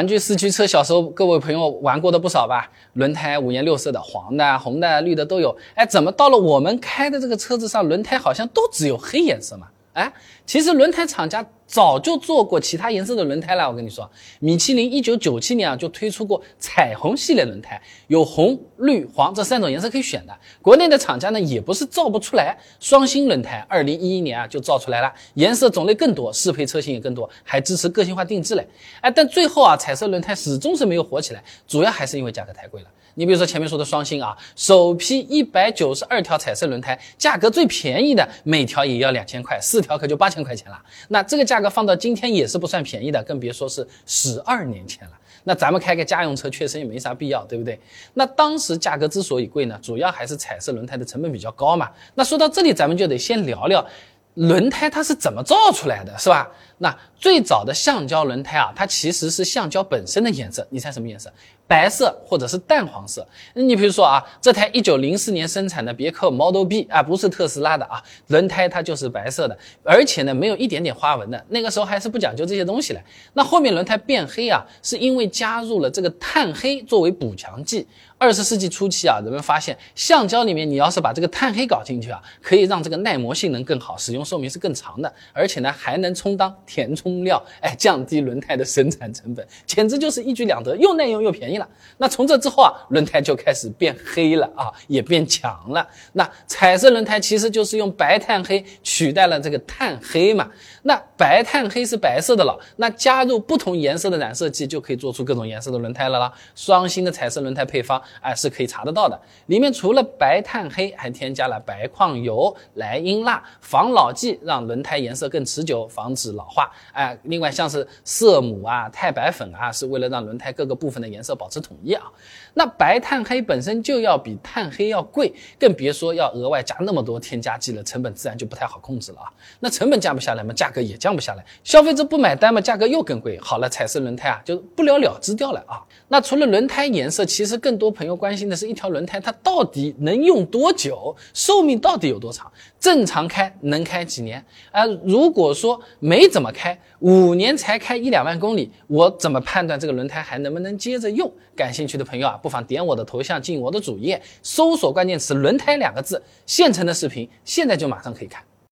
玩具四驱车小时候各位朋友玩过的不少吧？轮胎五颜六色的，黄的、红的、绿的都有。哎，怎么到了我们开的这个车子上，轮胎好像都只有黑颜色嘛？哎，其实轮胎厂家早就做过其他颜色的轮胎了。我跟你说，米其林一九九七年啊就推出过彩虹系列轮胎，有红、绿、黄这三种颜色可以选的。国内的厂家呢也不是造不出来，双星轮胎二零一一年啊就造出来了，颜色种类更多，适配车型也更多，还支持个性化定制嘞。哎，但最后啊彩色轮胎始终是没有火起来，主要还是因为价格太贵了。你比如说前面说的双星啊，首批一百九十二条彩色轮胎，价格最便宜的每条也要两千块，四条可就八千块钱了。那这个价格放到今天也是不算便宜的，更别说是十二年前了。那咱们开个家用车确实也没啥必要，对不对？那当时价格之所以贵呢，主要还是彩色轮胎的成本比较高嘛。那说到这里，咱们就得先聊聊轮胎它是怎么造出来的，是吧？那最早的橡胶轮胎啊，它其实是橡胶本身的颜色，你猜什么颜色？白色或者是淡黄色。你比如说啊，这台一九零四年生产的别克 Model B 啊，不是特斯拉的啊，轮胎它就是白色的，而且呢没有一点点花纹的。那个时候还是不讲究这些东西的。那后面轮胎变黑啊，是因为加入了这个碳黑作为补强剂。二十世纪初期啊，人们发现橡胶里面你要是把这个碳黑搞进去啊，可以让这个耐磨性能更好，使用寿命是更长的，而且呢还能充当填充料，哎，降低轮胎的生产成本，简直就是一举两得，又耐用又便宜了。那从这之后啊，轮胎就开始变黑了啊，也变强了。那彩色轮胎其实就是用白碳黑取代了这个碳黑嘛。那白碳黑是白色的了，那加入不同颜色的染色剂就可以做出各种颜色的轮胎了啦。双星的彩色轮胎配方哎是可以查得到的，里面除了白碳黑，还添加了白矿油、莱茵蜡、防老剂，让轮胎颜色更持久，防止老化。哎，另外像是色母啊、钛白粉啊，是为了让轮胎各个部分的颜色保持统一啊。那白碳黑本身就要比碳黑要贵，更别说要额外加那么多添加剂了，成本自然就不太好控制了啊。那成本降不下来嘛，价格也降不下来，消费者不买单嘛，价格又更贵。好了，彩色轮胎啊，就不了了之掉了啊。那除了轮胎颜色，其实更多朋友关心的是一条轮胎它到底能用多久，寿命到底有多长？正常开能开几年？啊，如果说没怎么开，五年才开一两万公里，我怎么判断这个轮胎还能不能接着用？感兴趣的朋友啊，不妨点我的头像进我的主页，搜索关键词“轮胎”两个字，现成的视频，现在就马上可以看。